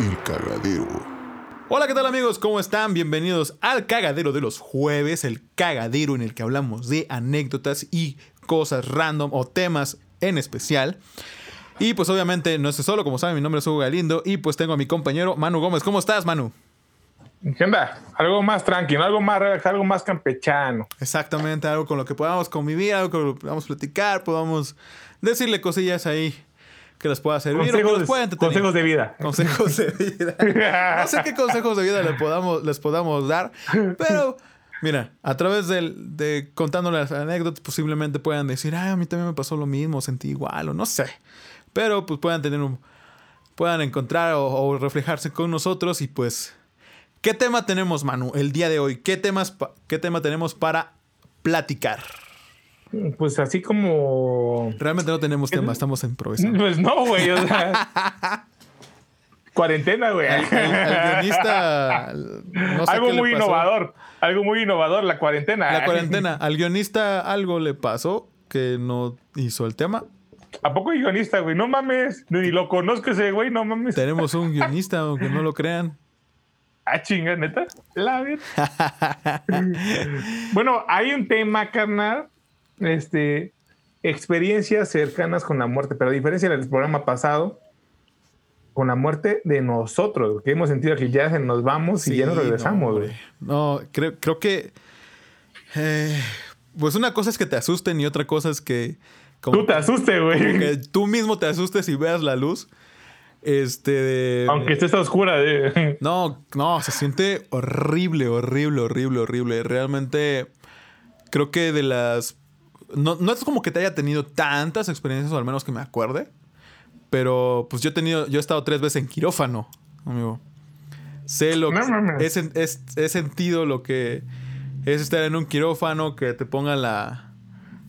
El cagadero. Hola, ¿qué tal amigos? ¿Cómo están? Bienvenidos al cagadero de los jueves, el cagadero en el que hablamos de anécdotas y cosas random o temas en especial. Y pues obviamente no estoy solo, como saben, mi nombre es Hugo Galindo y pues tengo a mi compañero Manu Gómez. ¿Cómo estás, Manu? ¿Qué onda? Algo más tranquilo, algo más relax, algo más campechano. Exactamente, algo con lo que podamos convivir, algo con lo que podamos platicar, podamos decirle cosillas ahí que les pueda servir o que Consejos, los pueda entretener. consejos de vida. Consejos de vida. No sé qué consejos de vida le podamos, les podamos dar, pero mira, a través del, de contándole las anécdotas, posiblemente puedan decir, ah, a mí también me pasó lo mismo, sentí igual, o no sé. Pero pues puedan tener un. puedan encontrar o, o reflejarse con nosotros y pues. ¿Qué tema tenemos, Manu, el día de hoy? ¿Qué, temas qué tema tenemos para platicar? Pues así como. Realmente no tenemos tema, estamos improvisando. Pues no, güey. O sea. Cuarentena, güey. El, el- el guionista. no sé algo qué le muy pasó. innovador. Algo muy innovador, la cuarentena. La cuarentena. Al guionista algo le pasó que no hizo el tema. ¿A poco hay guionista, güey? No mames. Ni lo conozco ese güey, no mames. Tenemos un guionista, aunque no lo crean. Ah, chinga, neta. La bueno, hay un tema, carnal. Este. Experiencias cercanas con la muerte, pero a diferencia del programa pasado, con la muerte de nosotros, que hemos sentido que ya se nos vamos y ya nos regresamos, no, güey. No, creo, creo que. eh, pues una cosa es que te asusten y otra cosa es que. Como Tú te asustes, güey. que tú mismo te asustes y veas la luz. Este. de- Aunque esté esta oscura. De... No, no, se siente horrible, horrible, horrible, horrible. Realmente creo que de las... No, no es como que te haya tenido tantas experiencias, o al menos que me acuerde. Pero pues yo he tenido, yo he estado tres veces en quirófano, amigo. Sé lo que... No he, sen- es- he sentido lo que es estar en un quirófano, que te pongan la...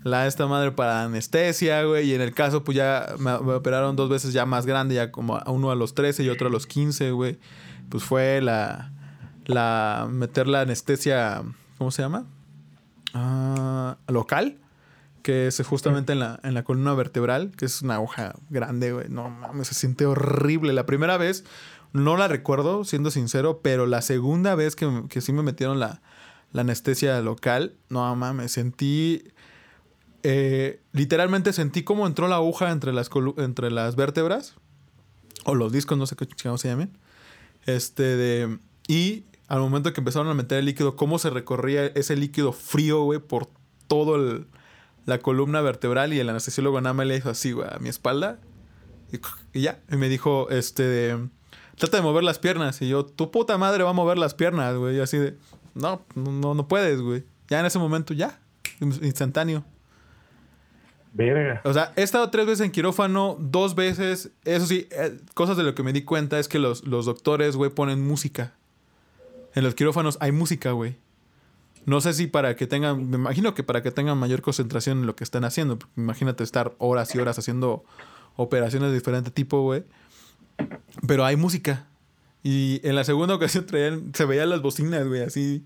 La esta madre para anestesia, güey. Y en el caso, pues ya me, me operaron dos veces ya más grande, ya como uno a los 13 y otro a los 15, güey. Pues fue la. La. Meter la anestesia. ¿Cómo se llama? Ah, local. Que es justamente en la, en la columna vertebral. Que es una aguja grande, güey. No mames, se siente horrible. La primera vez no la recuerdo, siendo sincero. Pero la segunda vez que, que sí me metieron la, la anestesia local, no mames, sentí. eh, literalmente sentí cómo entró la aguja entre las, entre las vértebras. O los discos, no sé qué chingados se llamen. Este de. Y al momento que empezaron a meter el líquido, cómo se recorría ese líquido frío, güey, por todo el, la columna vertebral. Y el anestesiólogo nada más le hizo así, güey, a mi espalda. Y, y ya. Y me dijo, este. Trata de mover las piernas. Y yo, tu puta madre va a mover las piernas, güey. Y así de. No, no, no puedes, güey. Ya en ese momento, ya. Instantáneo. Verga. O sea, he estado tres veces en quirófano, dos veces. Eso sí, eh, cosas de lo que me di cuenta es que los, los doctores, güey, ponen música. En los quirófanos hay música, güey. No sé si para que tengan, me imagino que para que tengan mayor concentración en lo que están haciendo. Imagínate estar horas y horas haciendo operaciones de diferente tipo, güey. Pero hay música. Y en la segunda ocasión traían, se veían las bocinas, güey, así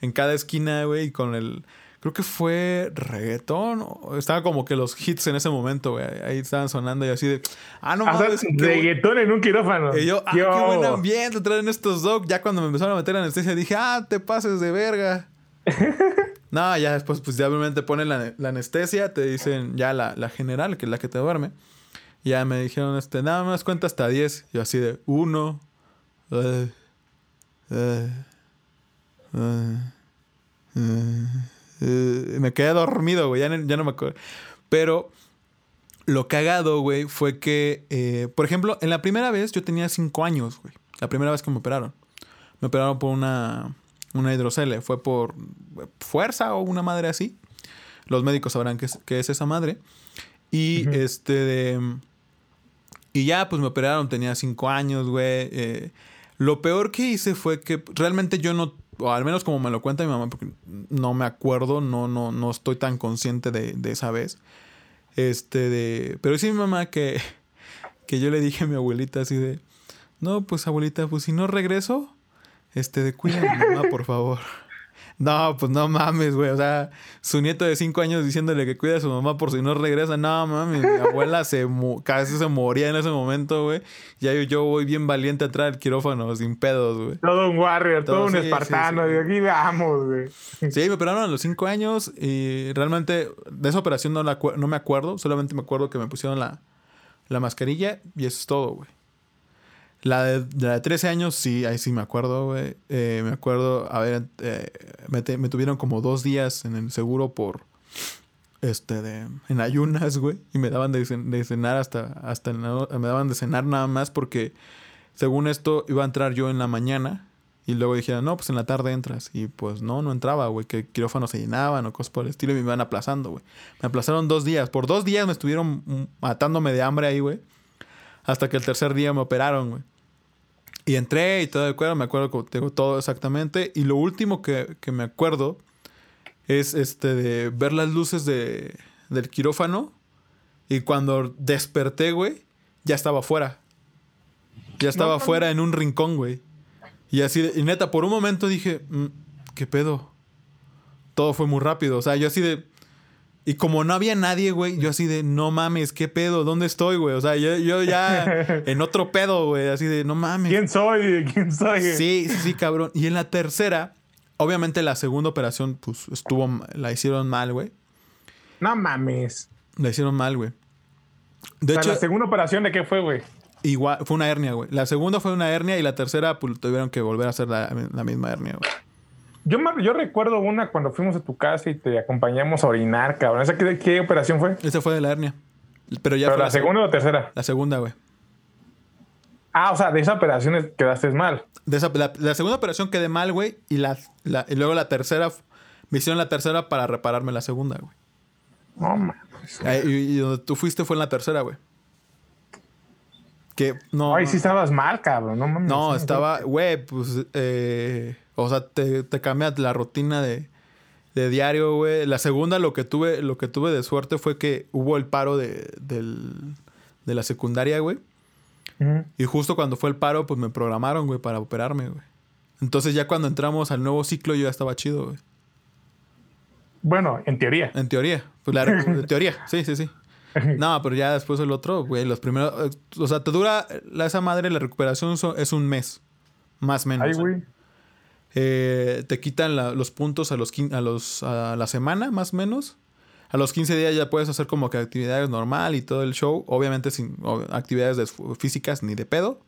en cada esquina, güey, y con el. Creo que fue reggaetón. Estaba como que los hits en ese momento, güey. Ahí estaban sonando y así de. Ah, no mames. reggaetón en un quirófano. y yo, ah, Yo- qué buen ambiente traen estos doc. Ya cuando me empezaron a meter anestesia dije, ah, te pases de verga. no, ya después, pues ya obviamente ponen la, la anestesia, te dicen ya la, la general, que es la que te duerme. Ya me dijeron, este, nada más cuenta hasta 10. Yo así de, uno, eh, eh, eh, me quedé dormido, güey, ya, no- ya no me acuerdo. Pero lo cagado, güey, fue que, por ejemplo, en la primera vez yo tenía 5 años, güey. La primera vez que me operaron. Me operaron por una, una hidrocele. Fue por fuerza o una madre así. Los médicos sabrán qué es, qué es esa madre. Y este de... Y ya, pues me operaron, tenía 5 años, güey. eh, lo peor que hice fue que realmente yo no, o al menos como me lo cuenta mi mamá, porque no me acuerdo, no, no, no estoy tan consciente de, de esa vez. Este de. Pero sí mi mamá que, que yo le dije a mi abuelita así de. No, pues abuelita, pues si no regreso, este de cuida a mi mamá, por favor. No, pues no mames, güey. O sea, su nieto de cinco años diciéndole que cuida a su mamá por si no regresa. No mames, mi abuela se casi se moría en ese momento, güey. Ya yo, yo voy bien valiente a entrar al quirófano sin pedos, güey. Todo un warrior, todo, un espartano. Y aquí vamos, güey. Sí, me operaron a los cinco años y realmente de esa operación no, la, no me acuerdo. Solamente me acuerdo que me pusieron la, la mascarilla y eso es todo, güey. La de, la de 13 años, sí, ahí sí me acuerdo, güey. Eh, me acuerdo, a ver, eh, me, tuvieron como dos días en el seguro por, este, de, en ayunas, güey. Y me daban de, cenar hasta, hasta, me daban de cenar nada más porque, según esto, iba a entrar yo en la mañana. Y luego dijeron, no, pues en la tarde entras. Y pues no, no entraba, güey, que quirófanos se llenaban o cosas por el estilo y me iban aplazando, güey. Me aplazaron dos días. Por dos días me estuvieron matándome de hambre ahí, güey. Hasta que el tercer día me operaron, güey. Y entré y todo el cuero, me acuerdo que tengo todo exactamente. Y lo último que, me acuerdo es este de ver las luces de, del quirófano. Y cuando desperté, güey, ya estaba afuera. Ya estaba afuera en un rincón, güey. Y así, y neta, por un momento dije, mm, ¿qué pedo? Todo fue muy rápido. O sea, yo así de, y como no había nadie, güey, yo así de, no mames, ¿qué pedo? ¿Dónde estoy, güey? O sea, yo, ya en otro pedo, güey, así de, no mames. ¿Quién soy? ¿Quién soy? Sí, sí, sí, cabrón. Y en la tercera, obviamente la segunda operación, pues estuvo, la hicieron mal, güey. No mames. La hicieron mal, güey. De hecho, ¿la segunda operación de qué fue, güey? Igual, fue una hernia, güey. La segunda fue una hernia y la tercera, pues tuvieron que volver a hacer la, la misma hernia, güey. Yo, yo recuerdo una cuando fuimos a tu casa y te acompañamos a orinar, cabrón. ¿Esa qué, qué operación fue? Esa fue de la hernia. Pero ya la, segunda o la tercera? La segunda, güey. Ah, o sea, de esa operación quedaste mal. De esa, la, segunda operación quedé mal, güey. Y, la, y luego la tercera, me hicieron la tercera para repararme la segunda, güey. No mames. Y, donde tú fuiste fue en la tercera, güey. Que no. Ay, sí estabas mal, cabrón. No mames. No, estaba, güey, pues. Eh, o sea, te, te cambia la rutina de, de diario, güey. La segunda, lo que tuve, lo que tuve de suerte fue que hubo el paro de, del, de la secundaria, güey. Y justo cuando fue el paro, pues me programaron, güey, para operarme, güey. Entonces ya cuando entramos al nuevo ciclo, yo ya estaba chido, güey. Bueno, en teoría. En teoría. Pues la, en teoría, sí, sí, sí. No, pero ya después el otro, güey, los primeros... O sea, te dura... esa madre, la recuperación es un mes. Más o menos. Ay, güey. Eh, te quitan los puntos a, los, a, los, a la semana, más o menos. A los 15 días ya puedes hacer como actividades normal y todo el show. Obviamente sin actividades físicas ni de pedo.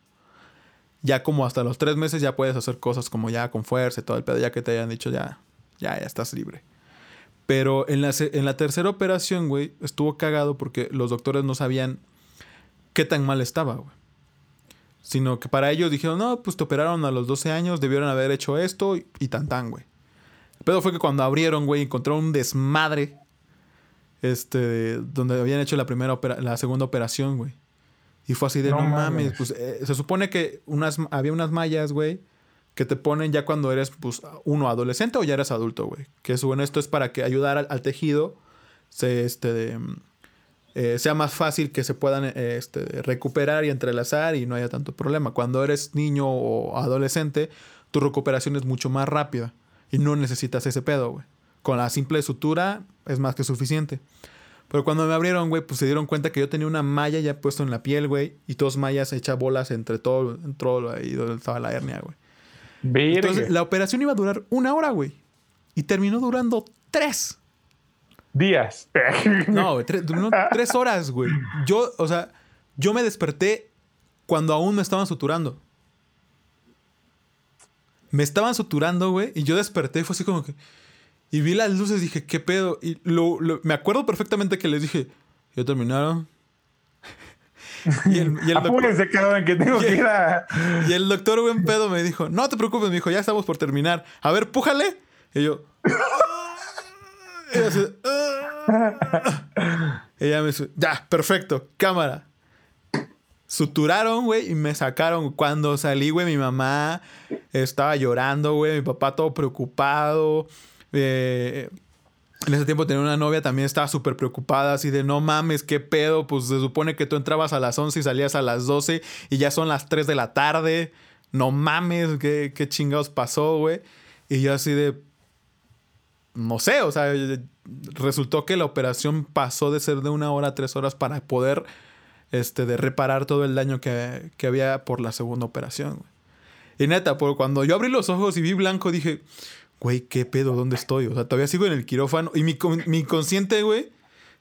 Ya como hasta los 3 meses ya puedes hacer cosas como ya con fuerza y todo el pedo. Ya que te hayan dicho ya, ya, ya estás libre. Pero en la, en la tercera operación, güey, estuvo cagado porque los doctores no sabían qué tan mal estaba, güey. Sino que para ellos dijeron, no, pues te operaron a los 12 años, debieron haber hecho esto y, tan tan, güey. El pedo fue que cuando abrieron, güey, encontraron un desmadre. Este, donde habían hecho la primera la segunda operación, güey. Y fue así de, no, mames, pues eh, se supone que unas, había unas mallas, güey, que te ponen ya cuando eres, pues, uno adolescente o ya eres adulto, güey. Que bueno, esto es para que ayudar al, tejido se, este, eh, sea más fácil que se puedan eh, este, recuperar y entrelazar y no haya tanto problema. Cuando eres niño o adolescente, tu recuperación es mucho más rápida y no necesitas ese pedo, güey. Con la simple sutura es más que suficiente. Pero cuando me abrieron, güey, pues se dieron cuenta que yo tenía una malla ya puesto en la piel, güey, y dos mallas hechas bolas entre todo, en todo ahí donde estaba la hernia, güey. Entonces, la operación iba a durar una hora, güey. Y terminó durando tres días. no, tres, horas, güey. Yo, o sea, yo me desperté cuando aún me estaban suturando. Me estaban suturando, güey, y yo desperté y fue así como que... Y vi las luces y dije, ¿qué pedo? Y lo, me acuerdo perfectamente que les dije, ¿ya terminaron? y el, y el Apúrense, cabrón, que tengo que ir a... Y el doctor buen pedo me dijo, no te preocupes, me dijo, ya estamos por terminar. A ver, pújale. Y yo... Ella me dice, ya, perfecto, cámara. Suturaron, güey, y me sacaron. Cuando salí, güey, mi mamá estaba llorando, güey, mi papá todo preocupado. Eh, en ese tiempo tenía una novia, también estaba súper preocupada, así de no mames, qué pedo. Pues se supone que tú entrabas a las 11 y salías a las 12 y ya son las 3 de la tarde. No mames, qué, qué chingados pasó, güey. Y yo así de, no sé, o sea, resultó que la operación pasó de ser de una hora a tres horas para poder este, de reparar todo el daño que, que había por la segunda operación. Y neta, por cuando yo abrí los ojos y vi blanco, dije, güey, ¿qué pedo? ¿Dónde estoy? O sea, todavía sigo en el quirófano. Y mi, mi consciente, güey,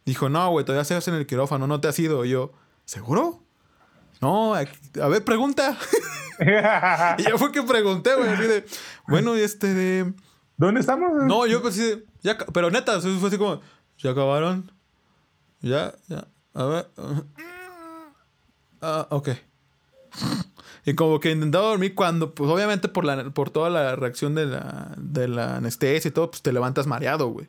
dijo, no, güey, todavía sigues en el quirófano, no te has ido. Y yo, ¿seguro? No, a ver, pregunta. y ya fue que pregunté, güey, de, bueno, este de... ¿Dónde estamos? No, yo pues sí, ya, pero neta, fue así como, ¿ya acabaron? Ya, ya, a ver. Ah, ok. Y como que intentaba dormir cuando, pues obviamente por, la, por toda la reacción de la, de la anestesia y todo, pues te levantas mareado, güey.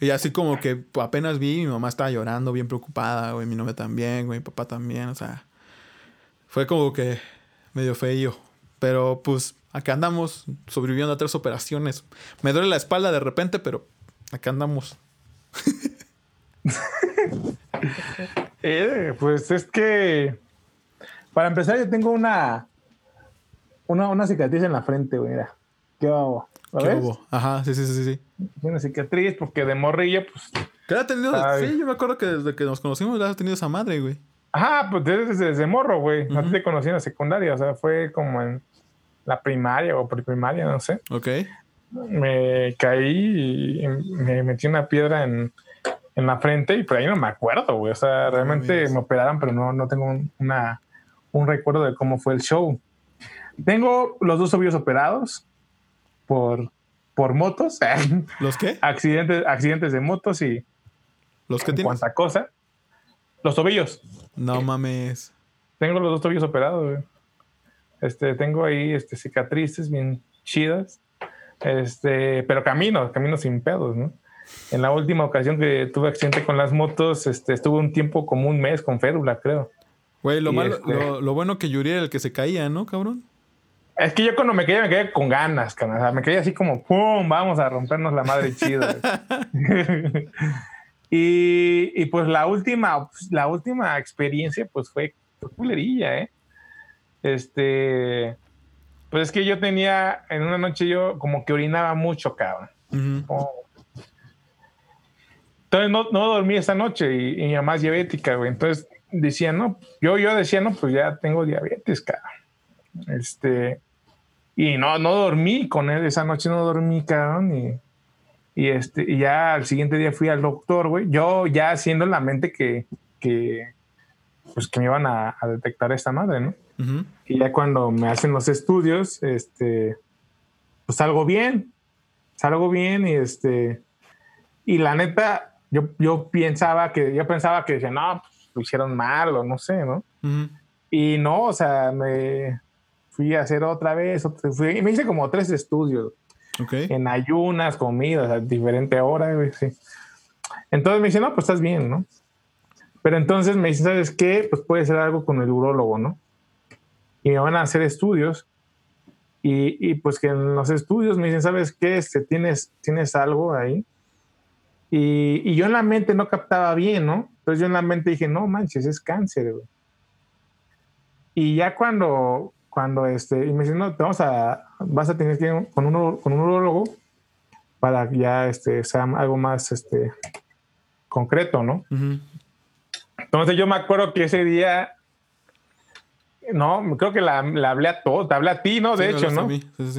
Y así como que apenas vi, mi mamá estaba llorando, bien preocupada, güey, mi novia también, güey, mi papá también, o sea, fue como que medio feo. Pero pues acá andamos sobreviviendo a tres operaciones. Me duele la espalda de repente, pero acá andamos. eh, pues es que para empezar, yo tengo una, una, una cicatriz en la frente, güey. Mira. ¿Qué hago? ¿Lo ¿Qué ves? Ajá, sí, sí, sí, sí. Una cicatriz porque de morrilla, pues. ¿Qué ha tenido? Sí, yo me acuerdo que desde que nos conocimos ya has tenido esa madre, güey. Ajá, pues desde, desde morro, güey. No te conocí en la secundaria, o sea, fue como en la primaria o preprimaria, no sé. Ok. Me caí y me metí una piedra en, en la frente y por ahí no me acuerdo, güey. O sea, realmente me operaron, pero no, no tengo una, un recuerdo de cómo fue el show. Tengo los dos tobillos operados por, por motos. ¿Los qué? Accidentes, accidentes de motos y. ¿Los que tienes? Cuánta cosa. Los tobillos. No mames. Tengo los dos tobillos operados, Este, tengo ahí este, cicatrices bien chidas. Este, pero camino, camino sin pedos, ¿no? En la última ocasión que tuve accidente con las motos, este, estuve un tiempo como un mes con férula, creo. Güey, lo, malo, este lo, bueno que Yuri era el que se caía, ¿no, cabrón? Es que yo cuando me caía, me caía con ganas, cabrón. O sea, me caía así como, ¡pum! Vamos a rompernos la madre chida. y, y, pues la última, la última experiencia, pues fue, culerilla, ¿eh? Este. Pues es que yo tenía, en una noche yo como que orinaba mucho, cabrón. Entonces no, no, dormí esa noche y, y mi mamá es diabética, güey. Entonces decía, no, yo, yo decía, no, pues ya tengo diabetes, cara. Este, y no, no dormí con él, esa noche no dormí, cabrón, y, y este, y ya al siguiente día fui al doctor, güey, yo ya haciendo en la mente que, que, pues que me iban a, detectar esta madre, ¿no? Y ya cuando me hacen los estudios, este, pues salgo bien, salgo bien y este, y la neta, yo, yo pensaba que, yo pensaba que decía, no, pues, lo hicieron mal o no sé, ¿no? Y no, o sea, me fui a hacer otra vez, otra, fui, me hice como tres estudios. En ayunas, comidas, a diferente hora, sí. Entonces me dice, no, pues estás bien, ¿no? Pero entonces me dice, ¿sabes qué? Pues puede ser algo con el urólogo, ¿no? Y me van a hacer estudios. Y, y pues que en los estudios me dicen, ¿sabes qué? Este, tienes, tienes algo ahí. Y, y, yo en la mente no captaba bien, ¿no? Entonces yo en la mente dije, no manches, es cáncer, güey. Y ya cuando, cuando este, y me dice, no, te vamos a, vas a tener que ir con un, con un urologo para que ya este, sea algo más este, concreto, ¿no? Entonces yo me acuerdo que ese día, no, creo que la, la hablé a todos, te hablé a ti, ¿no? De hecho, ¿no?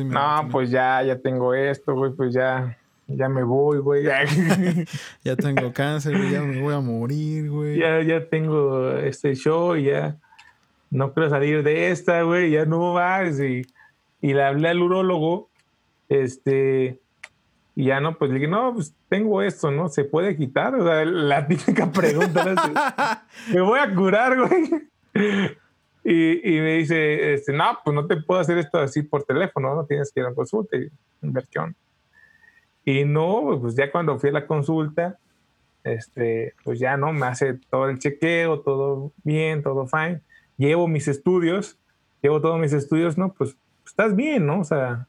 no, pues ya, ya tengo esto, güey, pues ya ya me voy, güey. ya tengo cáncer, güey, ya me voy a morir, güey. Ya, ya tengo este show, ya no quiero salir de esta, güey, ya no más. Y, y le hablé al urólogo, este, y ya no, pues le dije, no, pues tengo esto, ¿no? ¿Se puede quitar? O sea, la típica pregunta, me voy a curar, güey. Y, y, me dice, este, no, pues no te puedo hacer esto así por teléfono, no tienes que ir a consulta y inversión. Y no, pues ya cuando fui a la consulta, este, pues ya no, me hace todo el chequeo, todo bien, todo fine. Llevo mis estudios, llevo todos mis estudios, ¿no? Pues, estás bien, ¿no? O sea,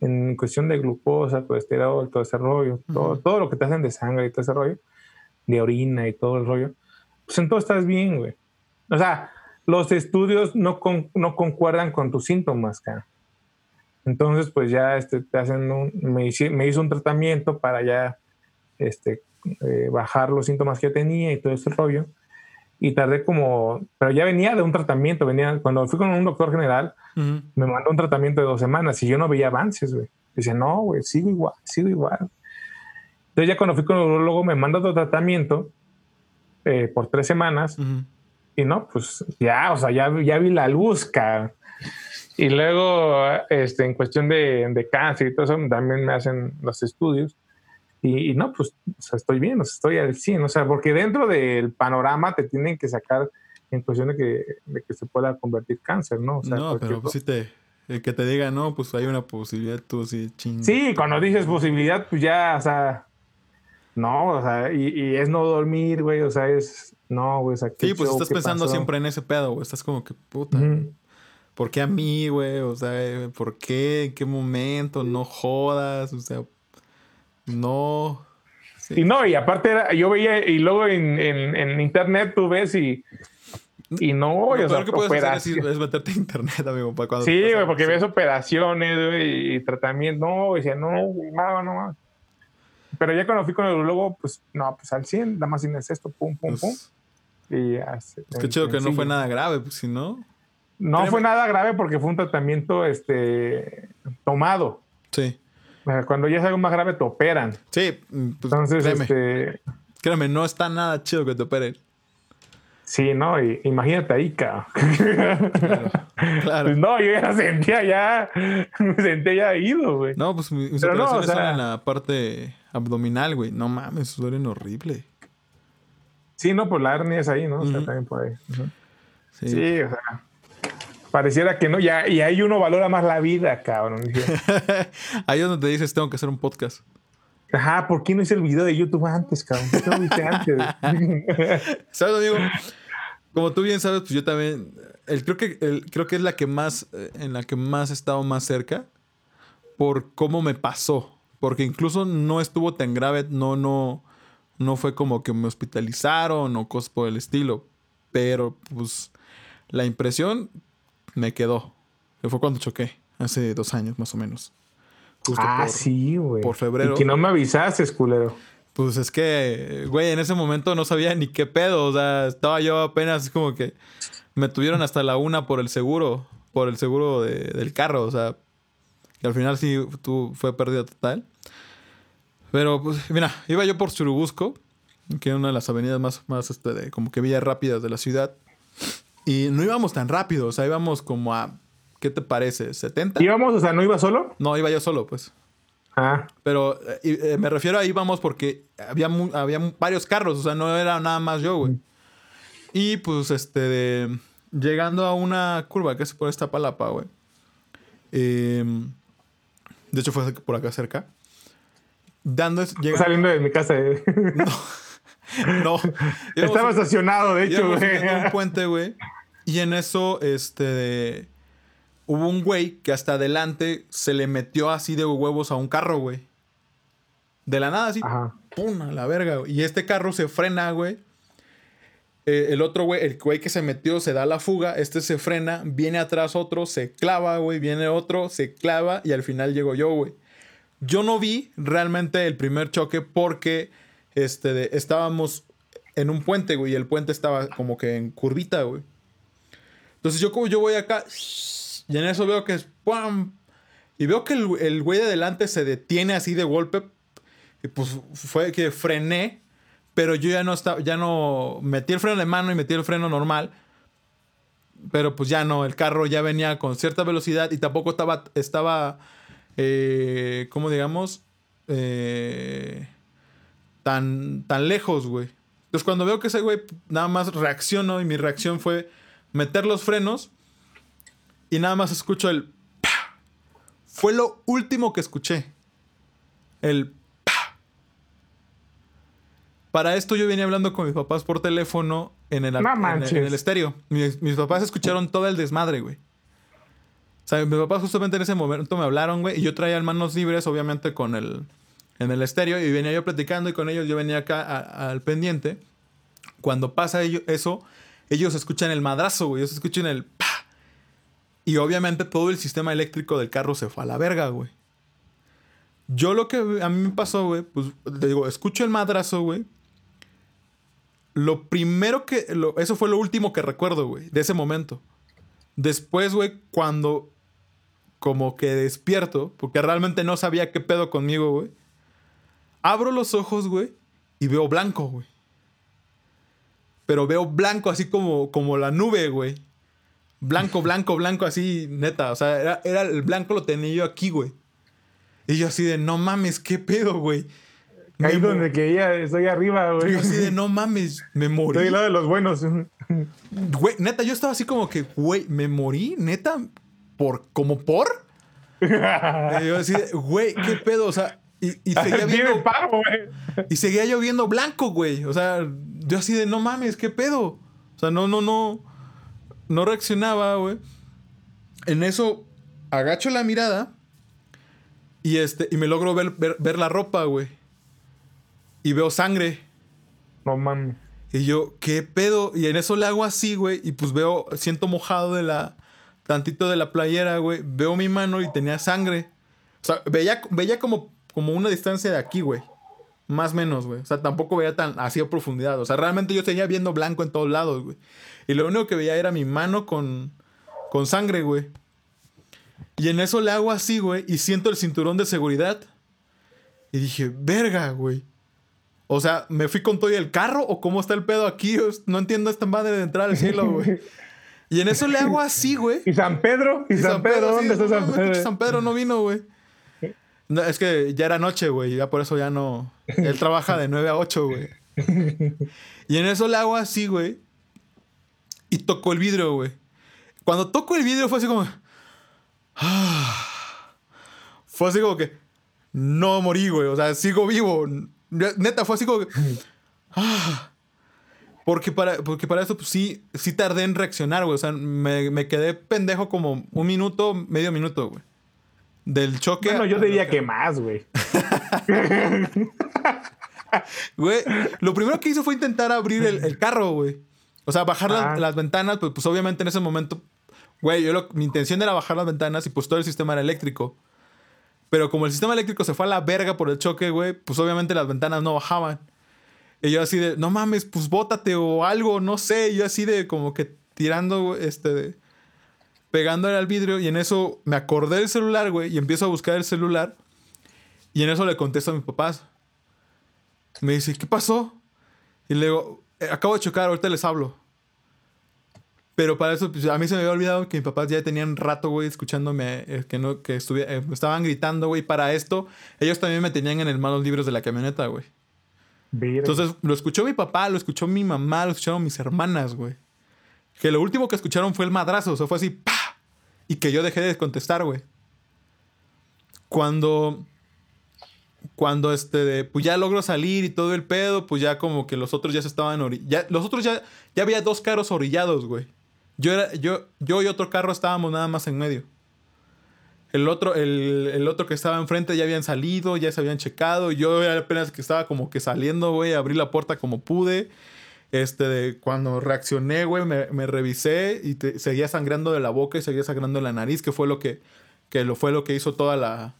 en cuestión de glucosa, colesterol, todo ese rollo, todo, todo lo que te hacen de sangre y todo ese rollo, de orina y todo el rollo, pues en todo estás bien, güey. O sea, los estudios no, no concuerdan con tus síntomas, cara. Entonces, pues ya este, te hacen un, me, hice- me hizo un tratamiento para ya este, eh, bajar los síntomas que yo tenía y todo ese rollo. Y tardé como, pero ya venía de un tratamiento, venía, cuando fui con un doctor general, me mandó un tratamiento de dos semanas y yo no veía avances, güey. Dice, no, güey, sigo igual, sigo igual. Entonces ya cuando fui con el urologo me manda otro tratamiento eh, por tres semanas. Y no, pues ya, o sea, ya, ya vi la luz, cabrón. Y luego, este, en cuestión de, de cáncer y todo eso, también me hacen los estudios. Y, y no, pues, o sea, estoy bien, o sea, estoy al 100, o sea, porque dentro del panorama te tienen que sacar en cuestión de que, de que se pueda convertir cáncer, ¿no? O sea, no, pero pues sí te. El que te diga, no, pues hay una posibilidad, tú sí, ching. Sí, cuando dices posibilidad, pues ya, o sea, no, o sea, y, y es no dormir, güey, o sea, es, no, güey, o sea, Sí, pues show, estás pensando pasó. siempre en ese pedo, güey. Estás como que, puta. ¿por qué a mí, güey? O sea, eh, ¿por qué? ¿En qué momento? No jodas, o sea, no. Sí. Y no, y aparte era- yo veía, y luego en, en- en internet tú ves y, y no, Lo peor que puedes hacer es, es meterte a internet, amigo, para cuando Sí, güey, porque ves operaciones güey, y tratamiento. No, decía, no, no, no. Pero ya cuando fui con el urologo, pues no, pues al 100, nada más tienes esto, pum, pum, pum. Y pues qué chido que no fue nada grave, pues si no. No Créeme. fue nada grave porque fue un tratamiento este, tomado. Sí. Cuando ya es algo más grave, te operan. Sí, mm, pues Entonces, créeme, este, créeme, no está nada chido que te operen. sí, ¿no? Y, imagínate ahí, cabrón. Claro. Pues no, yo ya sentía ya, me sentía ya ido, güey. No, pues mi- mis Pero no, operaciones o sea- son en la parte abdominal, güey. No mames, duelen horrible. Sí, no, pues la hernia es ahí, ¿no? O sea, también por ahí. Sí. Sí, o sea, pareciera que no, ya, y ahí uno valora más la vida, cabrón. Ahí es donde te dices, tengo que hacer un podcast. Ajá, ¿por qué no hice el video de YouTube antes, cabrón? ¿Por qué no lo hice antes? ¿Sabes, amigo? Como tú bien sabes, pues yo también. El, creo, que, el- creo que es la que más. eh, En la que más he estado más cerca. Por cómo me pasó. Porque incluso no estuvo tan grave. No, no. No fue como que me hospitalizaron o cosas por el estilo. Pero, pues. La impresión me quedó. Que fue cuando choqué. Hace dos años, más o menos. Justo ah, por- sí, güey. por febrero. Y que no me avisaste, culero. Pues es que, güey, en ese momento no sabía ni qué pedo. O sea, estaba yo apenas como que me tuvieron hasta la una por el seguro, por el seguro de- del carro. O sea, que al final sí tu, fue pérdida total. Pero, pues, mira, iba yo por Churubusco, que es una de las avenidas más, más este, de, como que vías rápidas de la ciudad. Y no íbamos tan rápido, o sea, íbamos como a, ¿qué te parece? ¿70? ¿Íbamos? O sea, ¿no iba solo? No, iba yo solo, pues. Ah, Pero eh, eh, me refiero a íbamos porque había, mu- había varios carros, o sea, no era nada más yo, güey. Y pues, este, de- llegando a una curva que es por esta palapa, güey. em, de hecho, fue por acá cerca. Dando, saliendo de mi casa. eh. no. íbamos- Estaba estacionado, de hecho, güey. subiendo un puente, güey. Y en eso, este, de- hubo un güey que hasta adelante se le metió así de huevos a un carro, güey. De la nada, así. Ajá. ¡Pum! A la verga, güey. Y este carro se frena, güey. Eh, el otro güey, el güey que se metió, se da la fuga. Este se frena, viene atrás otro, se clava, güey. Viene otro, se clava y al final llego yo, güey. Yo no vi realmente el primer choque porque este, de- estábamos en un puente, güey. Y el puente estaba como que en curvita, güey. Entonces yo yo voy acá y en eso veo que es. Y veo que el, el güey de adelante se detiene así de golpe. Y pues fue que frené, pero yo ya no estaba, ya no metí el freno de mano y metí el freno normal. Pero pues ya no, el carro ya venía con cierta velocidad y tampoco estaba, estaba, eh, ¿cómo digamos? Eh, tan, tan lejos, güey. Entonces cuando veo que ese güey nada más reaccionó y mi reacción fue meter los frenos y nada más escucho el... ¡pa! Fue lo último que escuché. El... ¡pa! Para esto yo venía hablando con mis papás por teléfono en el, No en el- en el estéreo. Mis, mis papás escucharon todo el desmadre, güey. Sea, mis papás justamente en ese momento me hablaron, güey, y yo traía manos libres, obviamente, con el... En el estéreo, y venía yo platicando y con ellos yo venía acá al pendiente. Cuando pasa ello- eso, ellos escuchan el madrazo, güey. Ellos escuchan el... ¡pa! Y obviamente todo el sistema eléctrico del carro se fue a la verga, güey. Yo lo que a mí me pasó, güey, pues te digo, escucho el madrazo, güey. Lo primero que. eso fue lo último que recuerdo, güey, de ese momento. Después, güey, cuando como que despierto, porque realmente no sabía qué pedo conmigo, güey. Abro los ojos, güey, y veo blanco, güey. Pero veo blanco así como, como la nube, güey. Blanco, blanco, blanco, así, neta. O sea, era, era, el blanco lo tenía yo aquí, güey. Y yo así de, no mames, qué pedo, güey. Ahí donde que ya estoy arriba, güey. Yo así de, no mames, me morí. Estoy al lado de los buenos. Güey, neta, yo estaba así como que, güey, me morí, neta, por, como por. y yo así de, güey, qué pedo, o sea, y, y seguía viendo. y seguía lloviendo blanco, güey. O sea, yo así de, no mames, qué pedo. O sea, no, no, no. No reaccionaba, güey. En eso, agacho la mirada. Y este, y me logro ver, ver la ropa, güey. Y veo sangre. No mames. Y yo, ¿qué pedo? Y en eso le hago así, güey. Y pues veo, siento mojado de la. Tantito de la playera, güey. Veo mi mano y tenía sangre. O sea, veía, veía como, como una distancia de aquí, güey. Más o menos, güey. O sea, tampoco veía tan así a profundidad. O sea, realmente yo seguía viendo blanco en todos lados, güey. Y lo único que veía era mi mano con, con sangre, güey. Y en eso le hago así, güey. Y siento el cinturón de seguridad. Y dije, verga, güey. O sea, ¿me fui con todo el carro o cómo está el pedo aquí? No entiendo esta madre de entrar al cielo, güey. Y en eso le hago así, güey. ¿Y San Pedro? ¿Y, San, Pedro? ¿Dónde está San Pedro? San Pedro no vino, güey. es que ya era noche, güey. Ya por eso ya no. Él trabaja de 9 a 8, güey. Y en eso le hago así, güey. Y toco el vidrio, güey. Cuando toco el vidrio fue así como. Fue así como que. No morí, güey. O sea, sigo vivo. Neta, fue así como que. Porque, para, porque para eso pues, sí, sí tardé en reaccionar, güey. O sea, me, quedé pendejo como un minuto, medio minuto, güey. Del choque. Bueno, yo diría que más, güey. güey, lo primero que hizo fue intentar abrir el, carro, güey. O sea, bajar ah. las, ventanas, pues, pues, obviamente en ese momento, güey, yo mi intención era bajar las ventanas y pues todo el sistema era eléctrico. Pero como el sistema eléctrico se fue a la verga por el choque, güey, pues obviamente las ventanas no bajaban. Y yo así de, no mames, pues bótate o algo, no sé. yo así de como que tirando, este, de, pegándole al vidrio. Y en eso me acordé del celular, güey, y empiezo a buscar el celular. Y en eso le contesto a mis papás. Me dice, ¿qué pasó? Y le digo, eh, acabo de chocar, ahorita les hablo. Pero para eso, pues, a mí se me había olvidado que mis papás ya tenían rato, güey, escuchándome, eh, que no, que eh, estaban gritando, güey. Para esto, ellos también me tenían en el manos libros de la camioneta, güey. Entonces, lo escuchó mi papá, lo escuchó mi mamá, lo escucharon mis hermanas, güey. Que lo último que escucharon fue el madrazo, o sea, fue así, ¡pa! Y que yo dejé de contestar, güey. Cuando cuando este, pues ya logro salir y todo el pedo, pues ya como que los otros ya se estaban ya Los otros ya, ya había dos carros orillados, güey. Yo, era, yo, yo y otro carro estábamos nada más en medio. El otro, el, otro que estaba enfrente ya habían salido, ya se habían checado. Yo apenas que estaba como que saliendo, güey, abrí la puerta como pude. Este, cuando reaccioné, güey, me, revisé y seguía sangrando de la boca y seguía sangrando de la nariz, que fue lo que, que lo, fue lo que hizo toda la...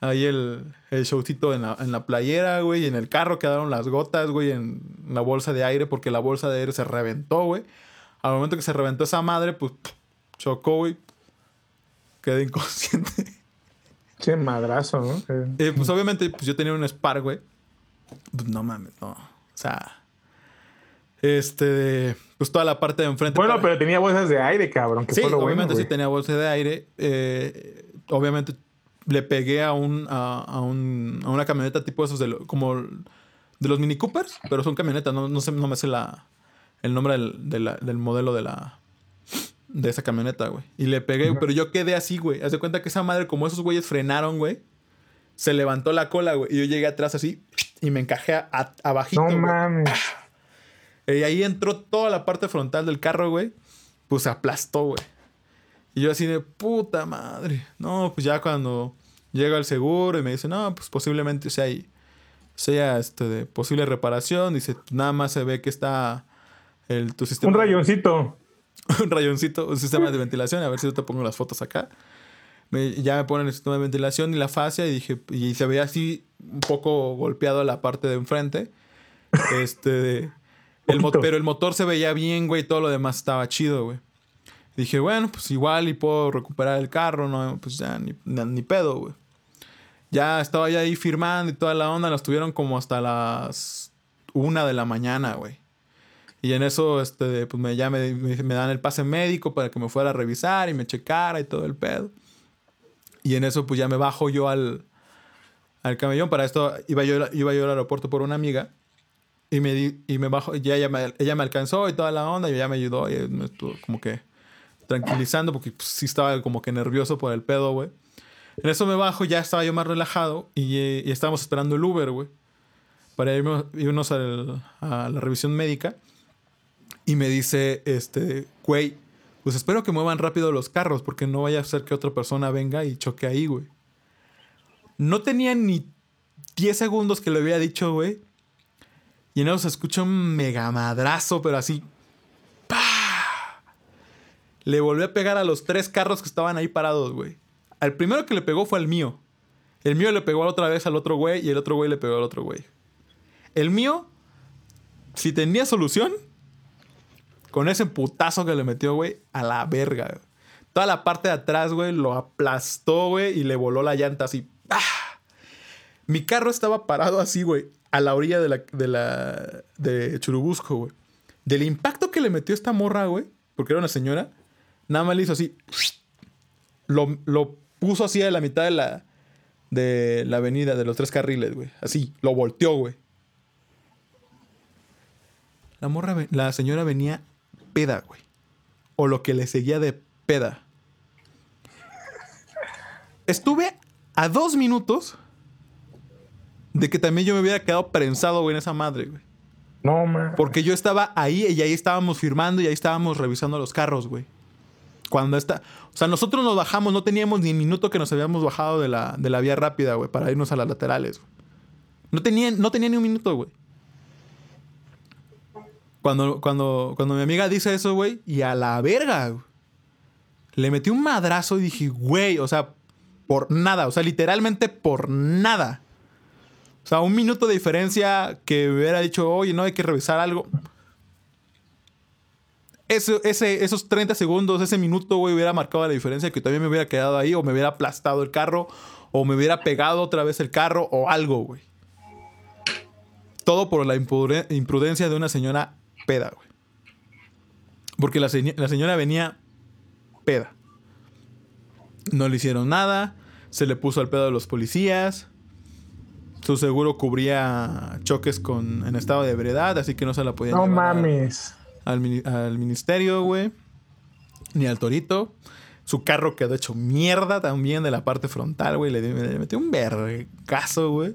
Ahí el, el showcito en la, en la playera, güey, en el carro quedaron las gotas, güey, en la bolsa de aire, porque la bolsa de aire se reventó, güey. Al momento que se reventó esa madre, pues chocó, güey. Quedé inconsciente. Qué madrazo, ¿no? Eh, pues obviamente, pues yo tenía un Spark, güey. Pues no mames, no. O sea. Este. Pues toda la parte de enfrente. Bueno, pero tenía bolsas de aire, cabrón. sí, obviamente sí tenía bolsas de aire. Eh, obviamente le pegué a un, a, un, a una camioneta tipo esos de como de los Mini Coopers, pero son camionetas, no, no, sé, no me sé la, el nombre del, modelo de la. De esa camioneta, güey. Y le pegué, pero yo quedé así, güey. Haz de cuenta que esa madre, como esos güeyes frenaron, güey. Se levantó la cola, güey. Y yo llegué atrás así y me encajé a, abajito. No mames. Y ahí entró toda la parte frontal del carro, güey. Pues se aplastó, güey. Y yo así de puta madre. No, pues ya cuando llega el seguro y me dice, no, pues posiblemente sea, sea este, de posible reparación. Dice, nada más se ve que está el, tu sistema. Un rayoncito. Un rayoncito, un sistema de ventilación. A ver si yo te pongo las fotos acá. ya me ponen el sistema de ventilación y la fascia y dije, y se veía así un poco golpeado la parte de enfrente. Este, el pero el motor se veía bien, güey, todo lo demás estaba chido, güey. Dije, bueno, pues igual y puedo recuperar el carro, no, pues ya ni, ni pedo, güey. Ya estaba ya ahí firmando y toda la onda, las tuvieron como hasta las una de la mañana, güey. Y en eso, este, pues me, ya me, me, dan el pase médico para que me fuera a revisar y me checara y todo el pedo. Y en eso, pues ya me bajo yo al, al camellón. Para esto iba yo, iba yo al aeropuerto por una amiga. Y me, y me bajo, ya ella me, ella me alcanzó y toda la onda, y ella me ayudó y me estuvo como que tranquilizando porque pues, sí estaba como que nervioso por el pedo, güey. En eso me bajo, ya estaba yo más relajado y, y estábamos esperando el Uber, güey, para irnos, a la revisión médica. Y me dice, este, güey, pues espero que muevan rápido los carros porque no vaya a ser que otra persona venga y choque ahí, güey. No tenía ni 10 segundos que le había dicho, güey. Y en eso se escucha un mega madrazo, pero así. ¡Pah! Le volvió a pegar a los tres carros que estaban ahí parados, güey. Al primero que le pegó fue al mío. El mío le pegó otra vez al otro güey y el otro güey le pegó al otro güey. El mío, si tenía solución, con ese putazo que le metió, güey, a la verga. Toda la parte de atrás, güey, lo aplastó, güey, y le voló la llanta así. Mi carro estaba parado así, güey, a la orilla de la, de la, de Churubusco, güey. Del impacto que le metió esta morra, güey, porque era una señora, nada más le hizo así. Lo, lo puso así a la mitad de la, de la avenida, de los tres carriles, güey. Así, lo volteó, güey. La morra, la señora venía peda, güey. O lo que le seguía de peda. Estuve a dos minutos de que también yo me hubiera quedado prensado, güey, en esa madre, güey. No, man. Porque yo estaba ahí y ahí estábamos firmando y ahí estábamos revisando los carros, güey. Cuando está. O sea, nosotros nos bajamos, no teníamos ni un minuto que nos habíamos bajado de la, de la vía rápida, güey, para irnos a las laterales. No tenía, no tenía ni un minuto, güey. Cuando, cuando, cuando mi amiga dice eso, güey, y a la verga, le metí un madrazo y dije, güey, o sea, por nada, o sea, literalmente por nada. O sea, un minuto de diferencia que hubiera dicho, oye, no hay que revisar algo. Ese, esos 30 segundos, ese minuto, güey, hubiera marcado la diferencia que también me hubiera quedado ahí o me hubiera aplastado el carro o me hubiera pegado otra vez el carro o algo, güey. Todo por la imprudencia de una señora peda, güey. Porque la, señora venía peda. No le hicieron nada. Se le puso al pedo de los policías. Su seguro cubría choques con, en estado de ebriedad, así que no se la podían No mames. Al, ministerio, güey. Ni al torito. Su carro quedó hecho mierda también de la parte frontal, güey. Le, le metió un vergazo, güey.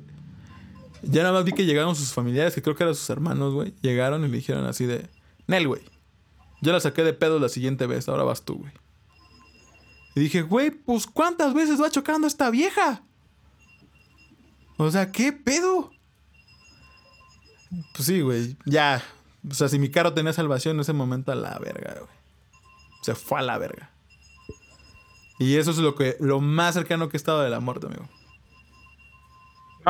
Ya nada más vi que llegaron sus familiares, que creo que eran sus hermanos, güey. Llegaron y le dijeron así de... Nel, güey. Yo la saqué de pedo la siguiente vez, ahora vas tú, güey. Y dije, güey, pues ¿cuántas veces va chocando esta vieja? O sea, ¿qué pedo? Pues sí, güey, ya. O sea, si mi carro tenía salvación en ese momento, a la verga, güey. Se fue a la verga. Y eso es lo que lo más cercano que he estado de la muerte, amigo.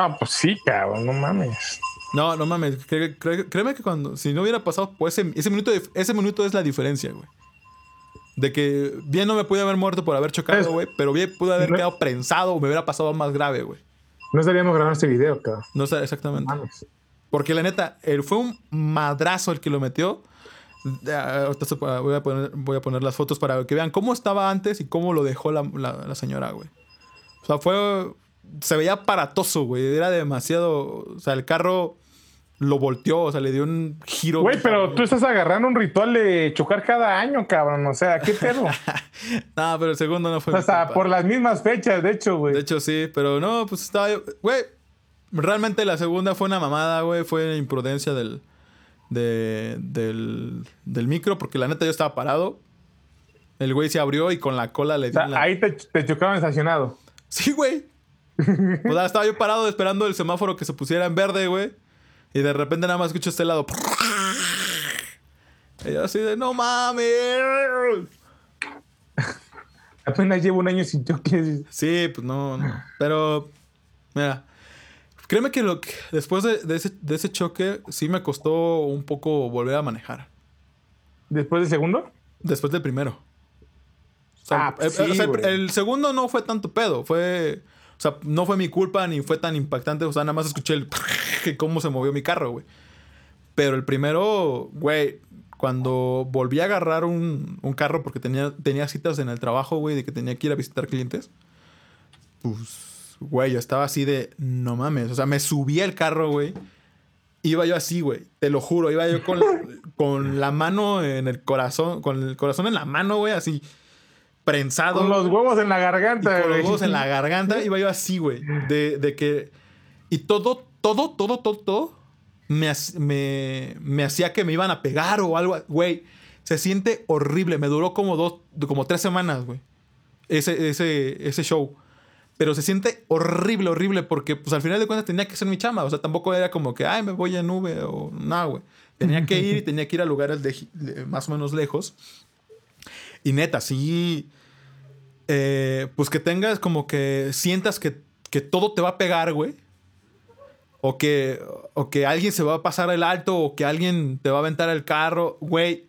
Ah, pues sí, cabrón, no mames. No, no mames. créeme que cuando. Si no hubiera pasado, pues ese, ese, minuto, ese minuto es la diferencia, güey. De que bien no me pude haber muerto por haber chocado, güey. Pero bien pude haber quedado prensado o me hubiera pasado más grave, güey. No estaríamos grabando este video, cabrón. No está exactamente. Porque la neta, él fue un madrazo el que lo metió. Voy a, poner, voy a poner las fotos para que vean cómo estaba antes y cómo lo dejó la, la señora, güey. O sea, fue, se veía aparatoso, güey. Era demasiado. O sea, el carro lo volteó, o sea, le dio un giro. Güey, pero tú estás agarrando un ritual de chocar cada año, cabrón. O sea, ¿qué pedo? no, pero el segundo no fue. O sea, por las mismas fechas, de hecho, güey. De hecho, sí, pero no, pues estaba. Güey, realmente la segunda fue una mamada, güey. Fue una imprudencia del, del, del micro, porque la neta yo estaba parado. El güey se abrió y con la cola le dio. Ahí te, te chocaron estacionado. Sí, güey. O sea, estaba yo parado esperando el semáforo que se pusiera en verde, güey. Y de repente nada más escucho este lado. Y yo así de, no mames. Apenas llevo un año sin choques. Sí, pues no, no. Pero, mira, créeme que, lo que después de, de ese, de ese choque sí me costó un poco volver a manejar. ¿Después del segundo? Después del primero. O sea, Ah, pues el, sí, el segundo no fue tanto pedo, fue... O sea, no fue mi culpa ni fue tan impactante. O sea, nada más escuché el... cómo se movió mi carro, güey. Pero el primero, güey, cuando volví a agarrar un, un carro porque tenía, tenía citas en el trabajo, güey, de que tenía que ir a visitar clientes, pues, güey, yo estaba así de, no mames. O sea, me subí al carro, güey. Iba yo así, güey. Te lo juro. Iba yo con, con la mano en el corazón, con el corazón en la mano, güey, así prensado. Con los huevos en la Y garganta, con los huevos en la garganta iba yo así, güey. De, de que. Y todo, todo, todo, todo, todo me, me, me hacía que me iban a pegar o algo. Güey, se siente horrible. Me duró como dos, como tres semanas, güey. Ese, ese, ese show. Pero se siente horrible, horrible, porque pues al final de cuentas tenía que ser mi chamba. O sea, tampoco era como que, ay, me voy en nube o nada, güey. Tenía que ir y tenía que ir a lugares de, de más o menos lejos. Y neta, sí. Eh, pues que tengas como que sientas que, que todo te va a pegar, güey. O que, o que alguien se va a pasar el alto o que alguien te va a aventar el carro, güey.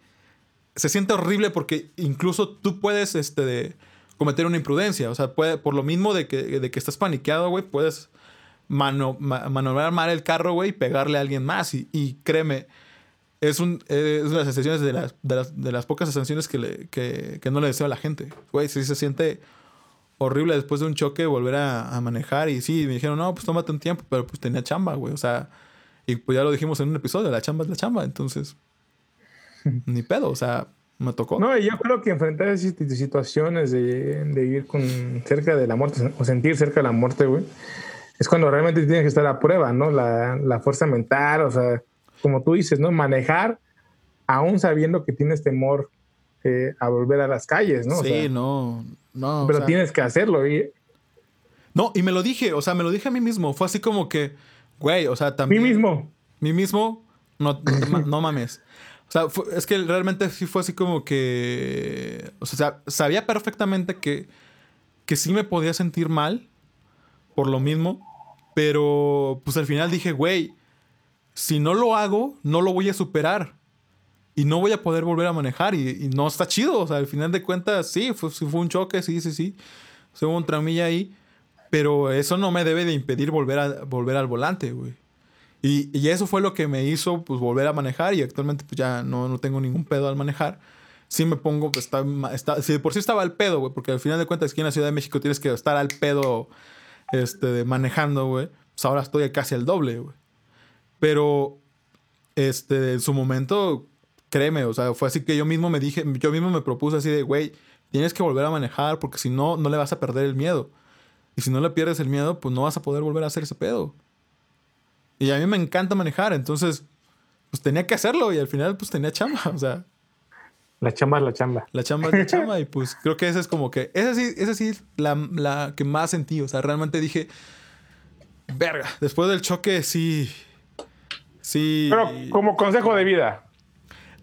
Se siente horrible porque incluso tú puedes este, cometer una imprudencia. O sea, puede, por lo mismo de que, de que estás paniqueado, güey, puedes mano, mal el carro, güey, y pegarle a alguien más. Y, y créeme, es, un, es una de las de las, de las, de las pocas sensaciones que, le- que, que no le deseo a la gente. Güey, sí se siente horrible después de un choque volver a, a manejar. Y sí, me dijeron, no, pues tómate un tiempo, pero pues tenía chamba, güey. O sea, y pues ya lo dijimos en un episodio, la chamba es la chamba. Entonces, ni pedo, o sea, me tocó. No, y yo creo que enfrentar esas situ- situaciones de, de vivir con, cerca de la muerte o sentir cerca de la muerte, güey, es cuando realmente tienes que estar a prueba, ¿no? La, la fuerza mental, o sea, como tú dices, ¿no? Manejar aún sabiendo que tienes temor eh, a volver a las calles, ¿no? O sí, sea, no, no. o Pero sea, tienes que hacerlo. Y No, y me lo dije, o sea, me lo dije a mí mismo. Fue así como que, güey, o sea, mí también. mismo. mí mismo, no, no, mames. O sea, fue- es que realmente sí fue así como que. O sea, sabía perfectamente que, que sí me podía sentir mal por lo mismo. Pero pues al final dije, güey, si no lo hago, no lo voy a superar. Y no voy a poder volver a manejar. Y, no está chido. O sea, al final de cuentas, sí, fue, un choque, sí, sí, sí. Se hubo un traumilla ahí. Pero eso no me debe de impedir volver, a, volver al volante, güey. Y, eso fue lo que me hizo pues volver a manejar y actualmente pues ya no, no tengo ningún pedo al manejar. Sí me pongo, pues está, está si de por sí estaba al pedo, güey, porque al final de cuentas aquí en la Ciudad de México tienes que estar al pedo este, manejando, güey. Pues ahora estoy casi al doble, güey. Pero este, en su momento, créeme, o sea, fue así que yo mismo me dije, yo mismo me propuse así de, güey, tienes que volver a manejar porque si no, no le vas a perder el miedo. Y si no le pierdes el miedo, pues no vas a poder volver a hacer ese pedo. Y a mí me encanta manejar, entonces, pues tenía que hacerlo y al final, pues tenía chamba. O sea, La chamba es la chamba. la chamba es la chamba y pues creo que esa es como que, esa sí, esa sí es la, la que más sentí. O sea, realmente dije, verga, después del choque sí, sí. Pero como consejo de vida,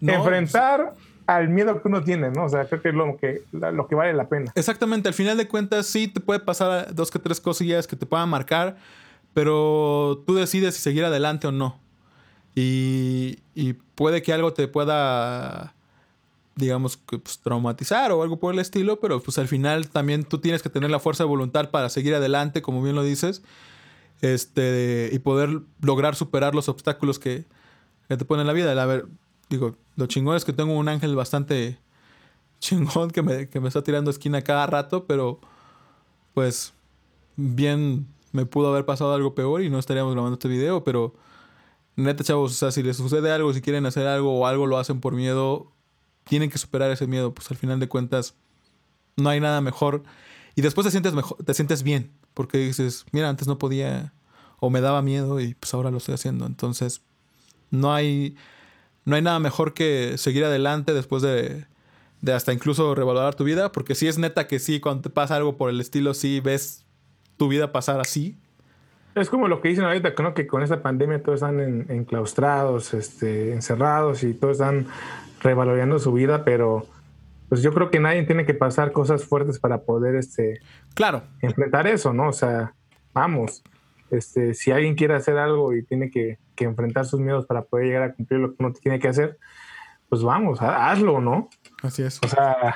No, enfrentar al miedo que uno tiene, ¿no? O sea, creo que es lo que, lo que vale la pena. Exactamente, al final de cuentas sí te puede pasar dos que tres cosillas que te puedan marcar, pero tú decides si seguir adelante o no. Y, y puede que algo te pueda, digamos, que, pues, traumatizar o algo por el estilo, pero pues al final también tú tienes que tener la fuerza de voluntad para seguir adelante, como bien lo dices, este, y poder lograr superar los obstáculos que, que te ponen en la vida. A ver, digo, lo chingón es que tengo un ángel bastante chingón que me, que me está tirando esquina cada rato, pero pues bien me pudo haber pasado algo peor y no estaríamos grabando este video, pero neta chavos, o sea, si les sucede algo, si quieren hacer algo o algo lo hacen por miedo, tienen que superar ese miedo, pues al final de cuentas no hay nada mejor y después te sientes mejor, te sientes bien, porque dices, mira, antes no podía o me daba miedo y pues ahora lo estoy haciendo, entonces no hay no hay nada mejor que seguir adelante después de, de hasta incluso revalorar tu vida, porque sí es neta que sí, cuando te pasa algo por el estilo, sí ves tu vida pasar así. Es como lo que dicen ahorita, ¿no? que con esta pandemia todos están en- enclaustrados, este, encerrados y todos están revalorando su vida, pero pues yo creo que nadie tiene que pasar cosas fuertes para poder este claro enfrentar eso, ¿no? O sea, vamos, este, si alguien quiere hacer algo y tiene que, que enfrentar sus miedos para poder llegar a cumplir lo que uno tiene que hacer, pues vamos, hazlo, ¿no? Así es. O sea,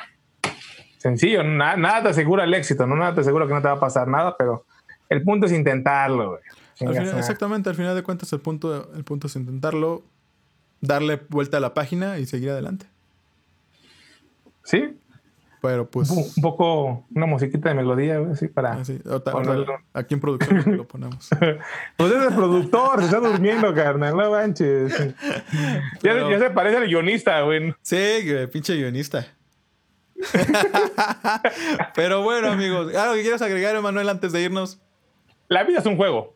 sencillo, nada, nada te asegura el éxito, ¿no? Nada te asegura que no te va a pasar nada, pero el punto es intentarlo, güey. exactamente, al final de cuentas el punto, el punto es intentarlo, darle vuelta a la página y seguir adelante. Sí. Pero pues. Un, poco, una musiquita de melodía, güey, así para. Ah, aquí en producción lo ponemos. pues es el productor, se está durmiendo, carnal, no manches. Ya, ya, se parece al guionista, güey. Sí, pinche guionista. Pero bueno, amigos, ¿algo que quieras agregar, Emanuel, antes de irnos? La vida es un juego.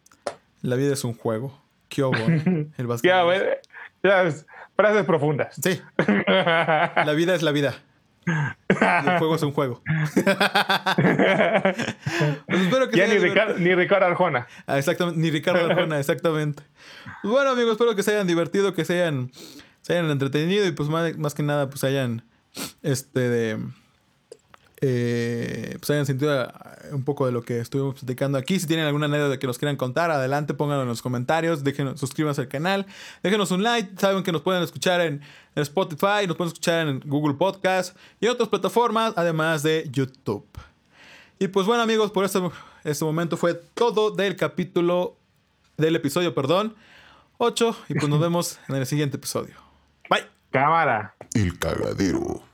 La vida es un juego. Qué El básquet. Ya, frases profundas. Sí. La vida es la vida. El juego es un juego. pues que ya ni, ni, Ricardo Arjona. Ah, exactamente, ni Ricardo Arjona, exactamente. Pues bueno, amigos, espero que se hayan divertido, que se hayan, se hayan entretenido y pues más, más que nada, pues hayan este de eh, pues hayan sentido eh, un poco de lo que estuvimos platicando aquí. Si tienen alguna anécdota que nos quieran contar, adelante, pónganlo en los comentarios, déjenos, suscríbanse al canal, déjenos un like, saben que nos pueden escuchar en, Spotify, nos pueden escuchar en Google Podcast y otras plataformas, además de YouTube. Y pues bueno amigos, por este, este momento fue todo del capítulo, del episodio, perdón, 8 y pues nos vemos en el siguiente episodio. Bye. Cámara. El cagadero.